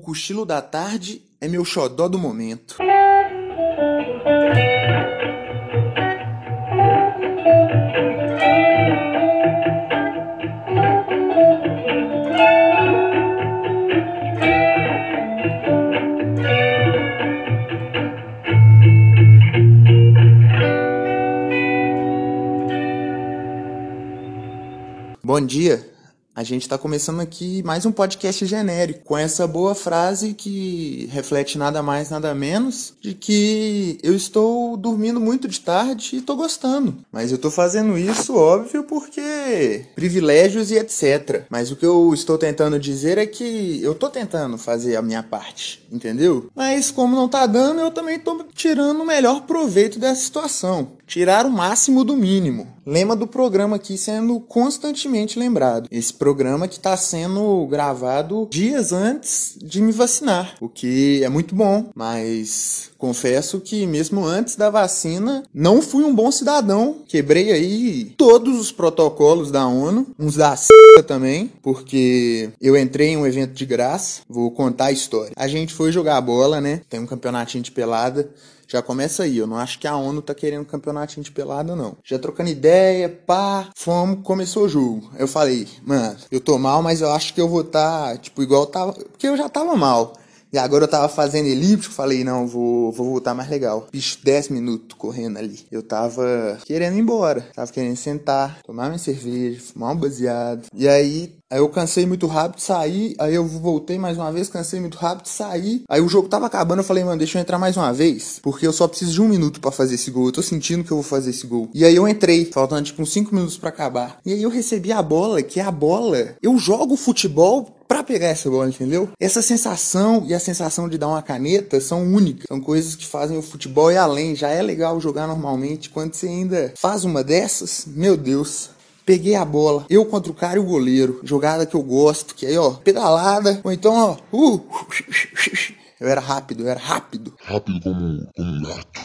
O cochilo da tarde é meu xodó do momento. Bom dia. A gente está começando aqui mais um podcast genérico, com essa boa frase que reflete nada mais, nada menos de que eu estou dormindo muito de tarde e estou gostando. Mas eu estou fazendo isso, óbvio, porque privilégios e etc. Mas o que eu estou tentando dizer é que eu estou tentando fazer a minha parte, entendeu? Mas como não tá dando, eu também estou tirando o melhor proveito dessa situação. Tirar o máximo do mínimo. Lema do programa aqui sendo constantemente lembrado. Esse programa que está sendo gravado dias antes de me vacinar, o que é muito bom, mas confesso que mesmo antes da vacina não fui um bom cidadão. Quebrei aí todos os protocolos da ONU, uns da c... também, porque eu entrei em um evento de graça. Vou contar a história. A gente foi jogar bola, né? Tem um campeonatinho de pelada. Já começa aí, eu não acho que a ONU tá querendo campeonatinho de pelada, não. Já trocando ideia, pá, fomos, começou o jogo. Eu falei, mano, eu tô mal, mas eu acho que eu vou tá, tipo, igual eu tava. Porque eu já tava mal. E agora eu tava fazendo elíptico, falei, não, vou, vou voltar mais legal. Bicho, 10 minutos correndo ali. Eu tava querendo ir embora. Tava querendo sentar, tomar minha cerveja, fumar um baseado. E aí, aí eu cansei muito rápido, saí. Aí eu voltei mais uma vez, cansei muito rápido, saí. Aí o jogo tava acabando, eu falei, mano, deixa eu entrar mais uma vez. Porque eu só preciso de um minuto para fazer esse gol. Eu tô sentindo que eu vou fazer esse gol. E aí eu entrei, faltando tipo uns 5 minutos para acabar. E aí eu recebi a bola, que é a bola. Eu jogo futebol para pegar essa bola, entendeu? Essa sensação e a sensação de dar uma caneta são únicas. São coisas que fazem o futebol e além. Já é legal jogar normalmente. Quando você ainda faz uma dessas, meu Deus, Peguei a bola, eu contra o cara e o goleiro. Jogada que eu gosto, que aí, ó, pedalada. Ou então, ó, uh, eu era rápido, eu era rápido. Rápido como, como um gato.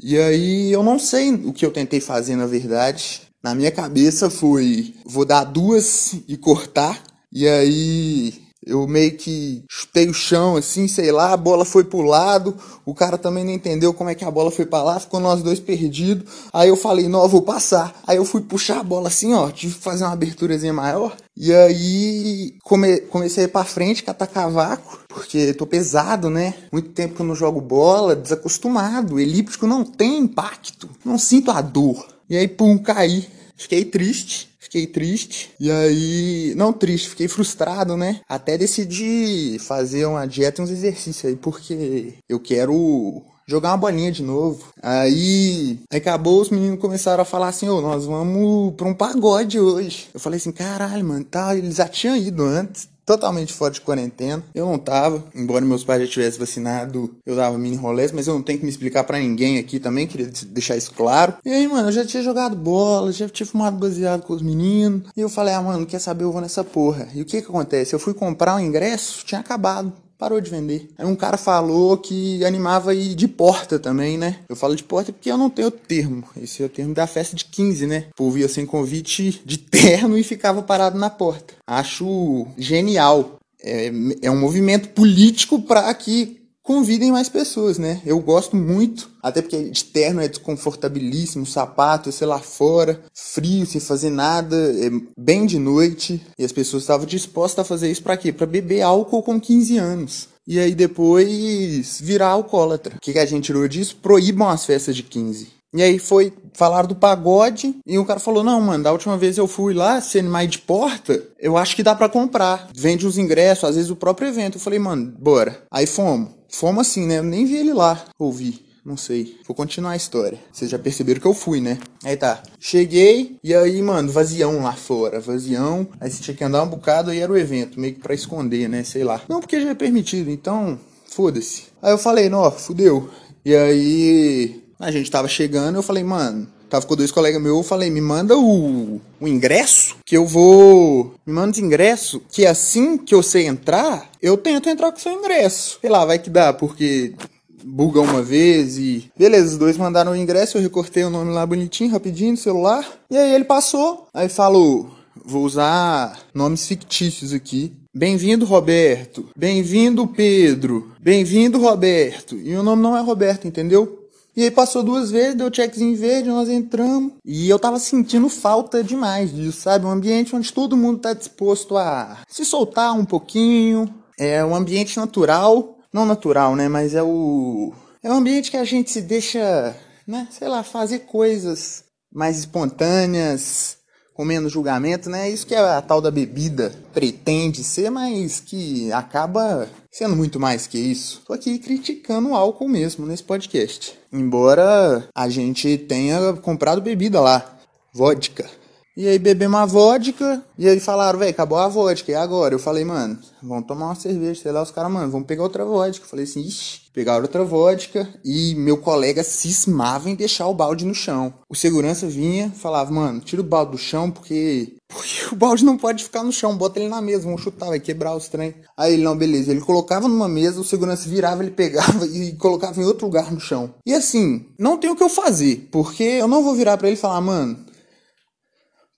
E aí eu não sei o que eu tentei fazer na verdade. Na minha cabeça foi: vou dar duas e cortar. E aí eu meio que chutei o chão, assim, sei lá, a bola foi pro lado, o cara também não entendeu como é que a bola foi pra lá, ficou nós dois perdidos. Aí eu falei, não, eu vou passar. Aí eu fui puxar a bola assim, ó, tive que fazer uma aberturazinha maior. E aí come, comecei a ir pra frente, catar cavaco, porque tô pesado, né? Muito tempo que eu não jogo bola, desacostumado. Elíptico não tem impacto, não sinto a dor. E aí, pum, caí. Fiquei triste. Fiquei triste. E aí. Não triste, fiquei frustrado, né? Até decidi fazer uma dieta e uns exercícios aí, porque eu quero jogar uma bolinha de novo. Aí, acabou, os meninos começaram a falar assim, ô, nós vamos pra um pagode hoje. Eu falei assim, caralho, mano, tá, eles já tinham ido antes totalmente fora de quarentena. Eu não tava, embora meus pais já tivessem vacinado, eu dava mini rolês, mas eu não tenho que me explicar para ninguém aqui também, queria deixar isso claro. E aí, mano, eu já tinha jogado bola, já tinha fumado baseado com os meninos. E eu falei, ah, mano, quer saber, eu vou nessa porra. E o que que acontece? Eu fui comprar um ingresso, tinha acabado parou de vender. Aí um cara falou que animava ir de porta também, né? Eu falo de porta porque eu não tenho termo. Esse é o termo da festa de 15, né? O povo ia sem convite de terno e ficava parado na porta. Acho genial. É, é um movimento político para que convidem mais pessoas, né? Eu gosto muito, até porque de terno é desconfortabilíssimo, sapato, sei lá fora, frio, sem fazer nada, é bem de noite, e as pessoas estavam dispostas a fazer isso para quê? Para beber álcool com 15 anos. E aí depois virar alcoólatra. O que, que a gente tirou disso? Proíbam as festas de 15. E aí foi falar do pagode e o cara falou: "Não, mano, da última vez eu fui lá, sendo mais de porta, eu acho que dá para comprar. Vende os ingressos, às vezes o próprio evento". Eu falei: "Mano, bora". Aí fomos. Fomos assim, né? Eu nem vi ele lá, ouvi. Não sei. Vou continuar a história. Vocês já perceberam que eu fui, né? Aí tá. Cheguei e aí, mano, vazião lá fora. Vazião. Aí você tinha que andar um bocado e era o evento. Meio que pra esconder, né? Sei lá. Não, porque já é permitido. Então, foda-se. Aí eu falei, não, fudeu. E aí, a gente tava chegando. Eu falei, mano, Tava com dois colegas meus, eu falei, me manda o, o ingresso, que eu vou. Me manda o ingresso, que assim que eu sei entrar, eu tento entrar com o seu ingresso. Sei lá, vai que dá, porque buga uma vez e. Beleza, os dois mandaram o ingresso, eu recortei o nome lá bonitinho, rapidinho no celular. E aí ele passou, aí falou. vou usar nomes fictícios aqui. Bem-vindo, Roberto. Bem-vindo, Pedro. Bem-vindo, Roberto. E o nome não é Roberto, entendeu? E aí passou duas vezes, deu checkzinho verde, nós entramos. E eu tava sentindo falta demais disso, sabe? Um ambiente onde todo mundo tá disposto a se soltar um pouquinho. É um ambiente natural. Não natural, né? Mas é o. É um ambiente que a gente se deixa, né? Sei lá, fazer coisas mais espontâneas, com menos julgamento, né? Isso que a tal da bebida pretende ser, mas que acaba sendo muito mais que isso. Tô aqui criticando o álcool mesmo nesse podcast. Embora a gente tenha comprado bebida lá, vodka. E aí bebemos uma vodka, e aí falaram, velho, acabou a vodka, e agora? Eu falei, mano, vamos tomar uma cerveja, sei lá, os caras, mano, vamos pegar outra vodka. Eu falei assim, ixi, pegaram outra vodka, e meu colega cismava em deixar o balde no chão. O segurança vinha, falava, mano, tira o balde do chão, porque, porque o balde não pode ficar no chão, bota ele na mesa, vamos chutar, vai quebrar os trem. Aí ele, não, beleza, ele colocava numa mesa, o segurança virava, ele pegava e colocava em outro lugar no chão. E assim, não tem o que eu fazer, porque eu não vou virar para ele e falar, mano,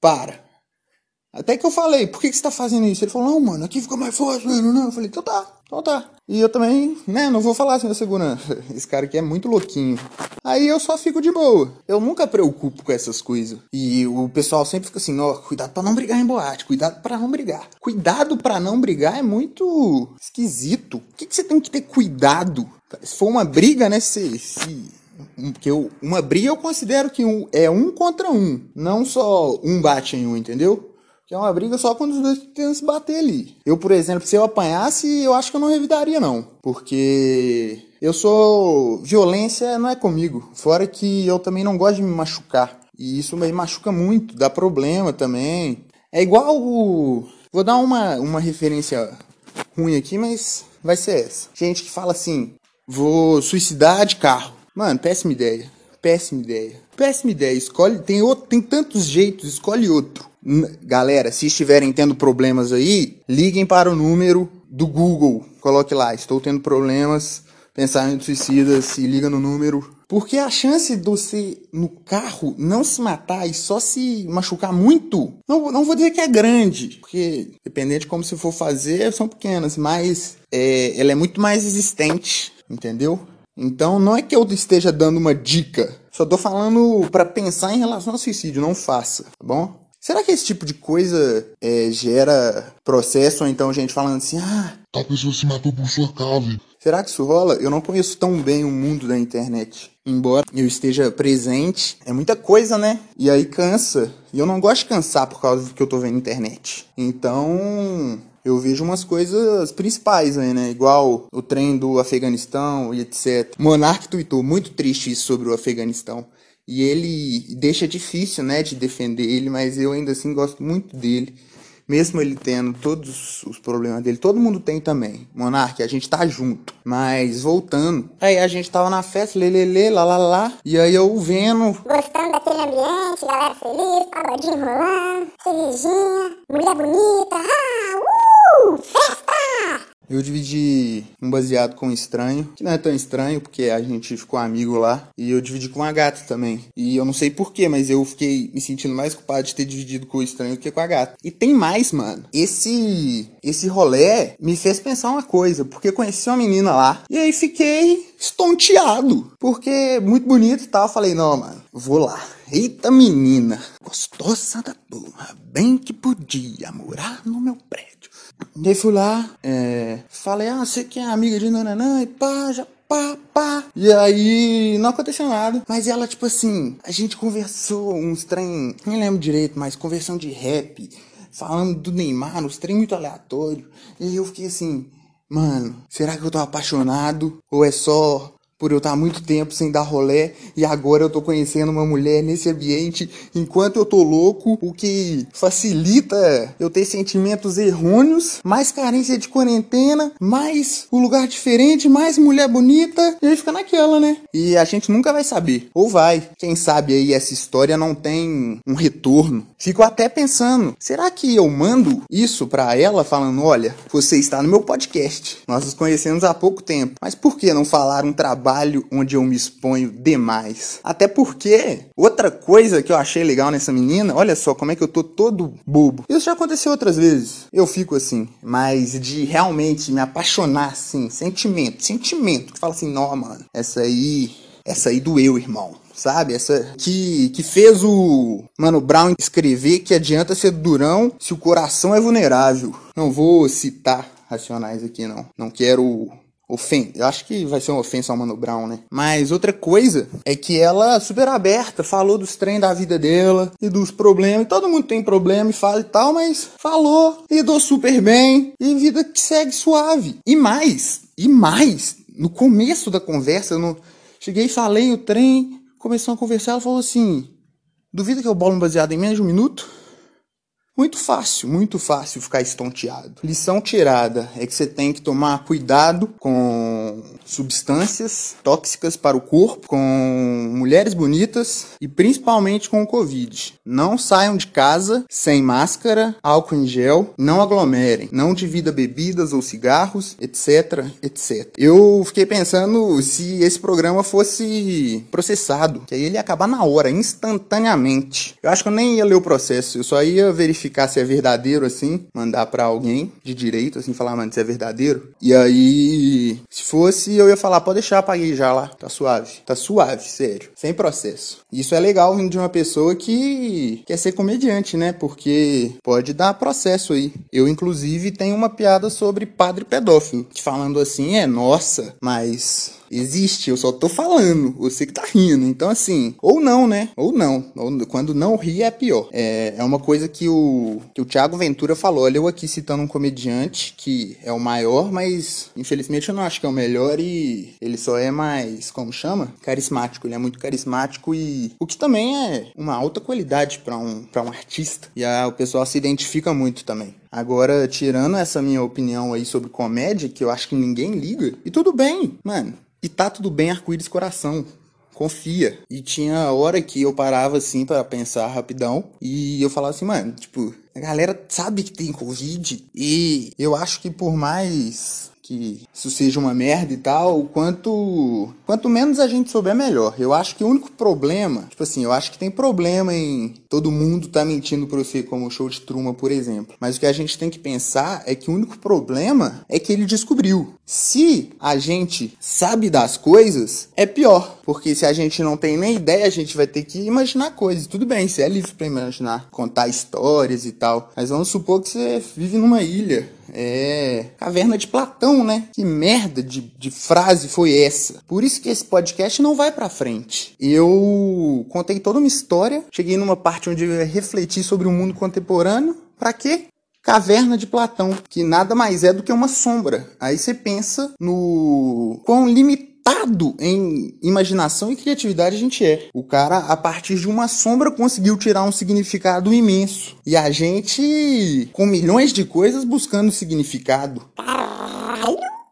para. Até que eu falei, por que, que você tá fazendo isso? Ele falou, não, mano, aqui fica mais forte, mano. Não. Eu falei, então tá, então tá. E eu também, né, não vou falar assim da segurança. Esse cara aqui é muito louquinho. Aí eu só fico de boa. Eu nunca preocupo com essas coisas. E o pessoal sempre fica assim, ó, cuidado pra não brigar em boate, cuidado pra não brigar. Cuidado pra não brigar é muito esquisito. O que, que você tem que ter cuidado? Se for uma briga, né, se, se porque uma briga eu considero que é um contra um, não só um bate em um, entendeu? Que é uma briga só quando os dois tentam se bater ali. Eu, por exemplo, se eu apanhasse, eu acho que eu não revidaria, não. Porque eu sou. Violência não é comigo. Fora que eu também não gosto de me machucar. E isso me machuca muito, dá problema também. É igual o. Vou dar uma, uma referência ruim aqui, mas vai ser essa. Gente que fala assim: vou suicidar de carro. Mano, péssima ideia. Péssima ideia. Péssima ideia. Escolhe. Tem, outro, tem tantos jeitos, escolhe outro. Galera, se estiverem tendo problemas aí, liguem para o número do Google. Coloque lá, estou tendo problemas, pensamento suicida, se liga no número. Porque a chance de você no carro não se matar e só se machucar muito, não, não vou dizer que é grande, porque dependendo de como você for fazer, são pequenas, mas é, ela é muito mais existente, entendeu? Então não é que eu esteja dando uma dica, só tô falando para pensar em relação ao suicídio, não faça, tá bom? Será que esse tipo de coisa é, gera processo ou então gente falando assim, ah, a pessoa se matou por sua causa? Será que isso rola? Eu não conheço tão bem o mundo da internet. Embora eu esteja presente, é muita coisa, né? E aí cansa. E eu não gosto de cansar por causa do que eu tô vendo na internet. Então, eu vejo umas coisas principais aí, né? Igual o trem do Afeganistão e etc. Monark tweetou muito triste sobre o Afeganistão. E ele deixa difícil, né, de defender ele, mas eu ainda assim gosto muito dele. Mesmo ele tendo todos os problemas dele, todo mundo tem também. Monark, a gente tá junto. Mas voltando, aí a gente tava na festa, lelele, lá. E aí eu vendo. Gostando daquele ambiente, galera feliz, pagodinho rolando, cervejinha, mulher bonita, ah, Eu dividi um baseado com um estranho, que não é tão estranho, porque a gente ficou amigo lá. E eu dividi com a gata também. E eu não sei porquê, mas eu fiquei me sentindo mais culpado de ter dividido com o estranho do que com a gata. E tem mais, mano. Esse esse rolê me fez pensar uma coisa, porque conheci uma menina lá. E aí fiquei estonteado. Porque muito bonito e tal. Falei, não, mano, vou lá. Eita menina, gostosa da porra, bem que podia morar no meu prédio. E aí fui lá, é, falei, ah, você que é amiga de Nananã, e pá, já pá, pá. E aí não aconteceu nada. Mas ela, tipo assim, a gente conversou uns trem, nem lembro direito, mas conversão de rap, falando do Neymar, uns trem muito aleatório. E eu fiquei assim, mano, será que eu tô apaixonado? Ou é só por eu estar muito tempo sem dar rolé e agora eu tô conhecendo uma mulher nesse ambiente enquanto eu tô louco, o que facilita eu ter sentimentos errôneos, mais carência de quarentena, mais o lugar diferente, mais mulher bonita, e aí fica naquela, né? E a gente nunca vai saber, ou vai. Quem sabe aí essa história não tem um retorno. Fico até pensando, será que eu mando isso para ela falando, olha, você está no meu podcast. Nós nos conhecemos há pouco tempo, mas por que não falar um trabalho trabalho onde eu me exponho demais. Até porque, outra coisa que eu achei legal nessa menina, olha só como é que eu tô todo bobo. Isso já aconteceu outras vezes. Eu fico assim, mas de realmente me apaixonar, assim, sentimento, sentimento, que fala assim, não, mano, essa aí, essa aí doeu, irmão sabe? Essa que, que fez o Mano Brown escrever que adianta ser durão se o coração é vulnerável. Não vou citar racionais aqui, não. Não quero ofender. Eu acho que vai ser uma ofensa ao Mano Brown, né? Mas outra coisa é que ela, super aberta, falou dos trem da vida dela e dos problemas. E todo mundo tem problema e fala e tal, mas falou, lidou super bem e vida que segue suave. E mais, e mais, no começo da conversa, eu não cheguei e falei o trem, começou a conversar, ela falou assim: Duvida que eu bolo um baseado em menos de um minuto? Muito fácil, muito fácil ficar estonteado. Lição tirada é que você tem que tomar cuidado com substâncias tóxicas para o corpo, com mulheres bonitas e principalmente com o Covid. Não saiam de casa sem máscara, álcool em gel, não aglomerem, não divida bebidas ou cigarros, etc, etc. Eu fiquei pensando se esse programa fosse processado, que aí ele ia acabar na hora, instantaneamente. Eu acho que eu nem ia ler o processo, eu só ia verificar verificar se é verdadeiro, assim, mandar para alguém de direito, assim, falar, mano, se é verdadeiro. E aí, se fosse, eu ia falar, pode deixar, paguei já lá, tá suave. Tá suave, sério. Sem processo. Isso é legal vindo de uma pessoa que quer ser comediante, né? Porque pode dar processo aí. Eu, inclusive, tenho uma piada sobre padre pedófilo, que falando assim é, nossa, mas Existe, eu só tô falando, você que tá rindo. Então, assim, ou não, né? Ou não. Ou, quando não ri é pior. É, é uma coisa que o, que o Thiago Ventura falou. Olha, eu aqui citando um comediante que é o maior, mas infelizmente eu não acho que é o melhor e ele só é mais, como chama? Carismático. Ele é muito carismático e o que também é uma alta qualidade para um, pra um artista. E a, o pessoal se identifica muito também. Agora, tirando essa minha opinião aí sobre comédia, que eu acho que ninguém liga, e tudo bem, mano. E tá tudo bem, arco-íris coração. Confia. E tinha hora que eu parava assim para pensar rapidão e eu falava assim, mano, tipo, a galera sabe que tem Covid e eu acho que por mais que isso seja uma merda e tal, quanto quanto menos a gente souber, melhor. Eu acho que o único problema, tipo assim, eu acho que tem problema em todo mundo tá mentindo pra você, como o show de Truma, por exemplo. Mas o que a gente tem que pensar é que o único problema é que ele descobriu. Se a gente sabe das coisas, é pior. Porque se a gente não tem nem ideia, a gente vai ter que imaginar coisas. Tudo bem, você é livre para imaginar, contar histórias e tal. Mas vamos supor que você vive numa ilha é. Caverna de Platão, né? Que merda de, de frase foi essa? Por isso que esse podcast não vai pra frente. Eu contei toda uma história, cheguei numa parte onde eu ia refletir sobre o mundo contemporâneo. Pra quê? Caverna de Platão, que nada mais é do que uma sombra. Aí você pensa no quão limitado dotado em imaginação e criatividade a gente é. O cara, a partir de uma sombra, conseguiu tirar um significado imenso. E a gente, com milhões de coisas, buscando significado.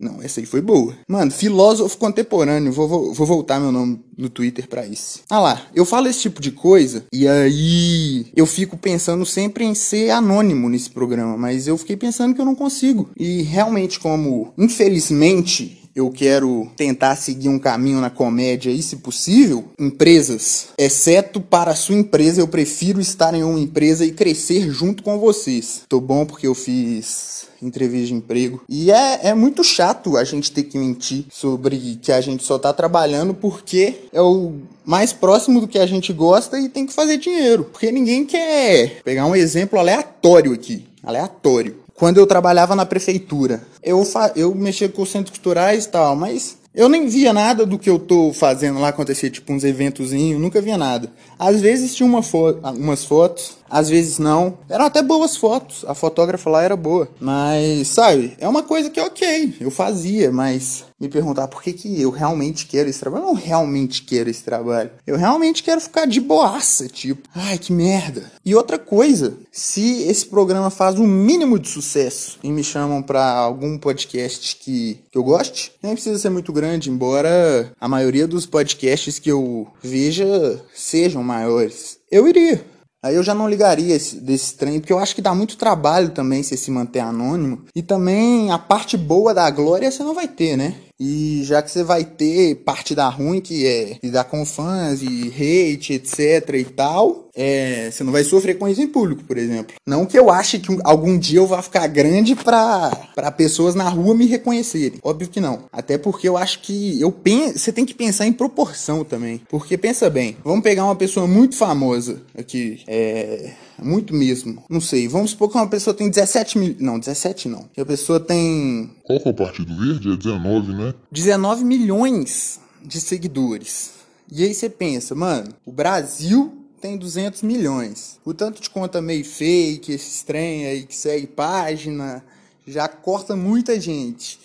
Não, essa aí foi boa. Mano, filósofo contemporâneo. Vou, vou, vou, voltar meu nome no Twitter pra isso. Ah lá, eu falo esse tipo de coisa e aí eu fico pensando sempre em ser anônimo nesse programa, mas eu fiquei pensando que eu não consigo. E realmente, como infelizmente eu quero tentar seguir um caminho na comédia e, se possível, empresas. Exceto para a sua empresa, eu prefiro estar em uma empresa e crescer junto com vocês. Tô bom porque eu fiz entrevista de emprego. E é, é muito chato a gente ter que mentir sobre que a gente só tá trabalhando porque é o mais próximo do que a gente gosta e tem que fazer dinheiro. Porque ninguém quer pegar um exemplo aleatório aqui. Aleatório quando eu trabalhava na prefeitura. Eu, eu mexia com centros culturais e tal, mas eu nem via nada do que eu tô fazendo lá acontecer, tipo uns eventozinhos, nunca via nada. Às vezes tinha uma fo umas fotos, às vezes não. Eram até boas fotos, a fotógrafa lá era boa. Mas, sabe, é uma coisa que é ok, eu fazia, mas me perguntar por que, que eu realmente quero esse trabalho. Eu não realmente quero esse trabalho. Eu realmente quero ficar de boaça, tipo, ai que merda. E outra coisa, se esse programa faz o um mínimo de sucesso e me chamam para algum podcast que, que eu goste, nem precisa ser muito grande, embora a maioria dos podcasts que eu veja sejam maiores. Eu iria. Aí eu já não ligaria esse, desse trem, porque eu acho que dá muito trabalho também se se manter anônimo. E também a parte boa da glória você não vai ter, né? E já que você vai ter parte da ruim, que é lidar com fãs e hate, etc e tal, é, você não vai sofrer com isso em público, por exemplo. Não que eu ache que algum dia eu vá ficar grande pra, pra pessoas na rua me reconhecerem. Óbvio que não. Até porque eu acho que eu penso, você tem que pensar em proporção também. Porque pensa bem, vamos pegar uma pessoa muito famosa aqui, é, muito mesmo. Não sei, vamos supor que uma pessoa tem 17 mil. Não, 17 não. Que a pessoa tem. Qual que é o Partido Verde? É 19, né? 19 milhões de seguidores. E aí você pensa, mano, o Brasil tem 200 milhões. O tanto de conta meio fake, esse trem aí que segue página, já corta muita gente.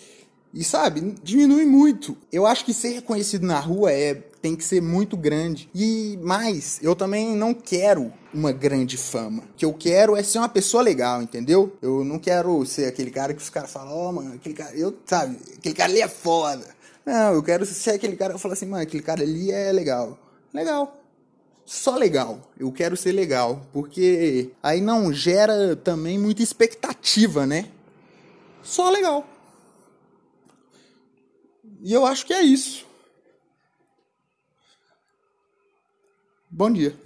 E sabe, diminui muito. Eu acho que ser reconhecido na rua é tem que ser muito grande. E mais, eu também não quero uma grande fama. O que eu quero é ser uma pessoa legal, entendeu? Eu não quero ser aquele cara que os caras falam, ó, oh, mano, aquele cara, eu, sabe, aquele cara ali é foda. Não, eu quero ser aquele cara que falo assim, mano, aquele cara ali é legal. Legal. Só legal. Eu quero ser legal. Porque aí não gera também muita expectativa, né? Só legal. E eu acho que é isso. Bom dia.